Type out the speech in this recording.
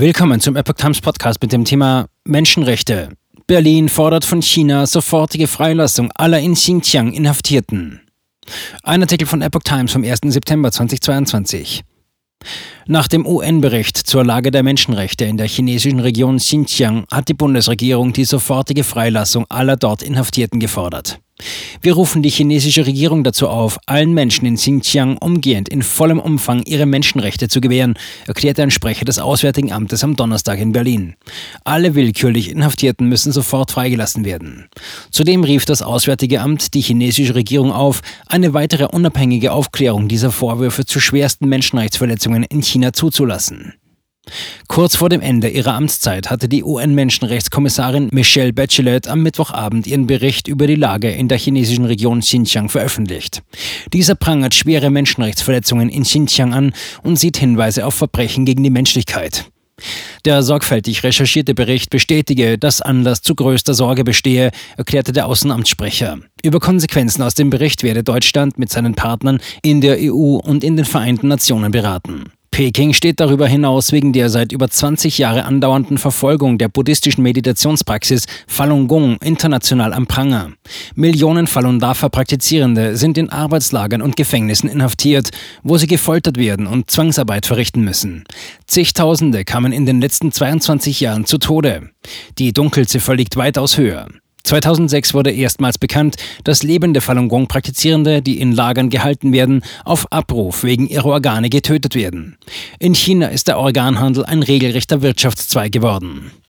Willkommen zum Epoch Times Podcast mit dem Thema Menschenrechte. Berlin fordert von China sofortige Freilassung aller in Xinjiang Inhaftierten. Ein Artikel von Epoch Times vom 1. September 2022. Nach dem UN-Bericht zur Lage der Menschenrechte in der chinesischen Region Xinjiang hat die Bundesregierung die sofortige Freilassung aller dort Inhaftierten gefordert. Wir rufen die chinesische Regierung dazu auf, allen Menschen in Xinjiang umgehend in vollem Umfang ihre Menschenrechte zu gewähren, erklärte ein Sprecher des Auswärtigen Amtes am Donnerstag in Berlin. Alle willkürlich Inhaftierten müssen sofort freigelassen werden. Zudem rief das Auswärtige Amt die chinesische Regierung auf, eine weitere unabhängige Aufklärung dieser Vorwürfe zu schwersten Menschenrechtsverletzungen in China zuzulassen. Kurz vor dem Ende ihrer Amtszeit hatte die UN-Menschenrechtskommissarin Michelle Bachelet am Mittwochabend ihren Bericht über die Lage in der chinesischen Region Xinjiang veröffentlicht. Dieser prangert schwere Menschenrechtsverletzungen in Xinjiang an und sieht Hinweise auf Verbrechen gegen die Menschlichkeit. Der sorgfältig recherchierte Bericht bestätige, dass Anlass zu größter Sorge bestehe, erklärte der Außenamtssprecher. Über Konsequenzen aus dem Bericht werde Deutschland mit seinen Partnern in der EU und in den Vereinten Nationen beraten. Peking steht darüber hinaus wegen der seit über 20 Jahre andauernden Verfolgung der buddhistischen Meditationspraxis Falun Gong international am Pranger. Millionen Falun Dafa Praktizierende sind in Arbeitslagern und Gefängnissen inhaftiert, wo sie gefoltert werden und Zwangsarbeit verrichten müssen. Zigtausende kamen in den letzten 22 Jahren zu Tode. Die Dunkelziffer liegt weitaus höher. 2006 wurde erstmals bekannt, dass lebende Falun Gong Praktizierende, die in Lagern gehalten werden, auf Abruf wegen ihrer Organe getötet werden. In China ist der Organhandel ein regelrechter Wirtschaftszweig geworden.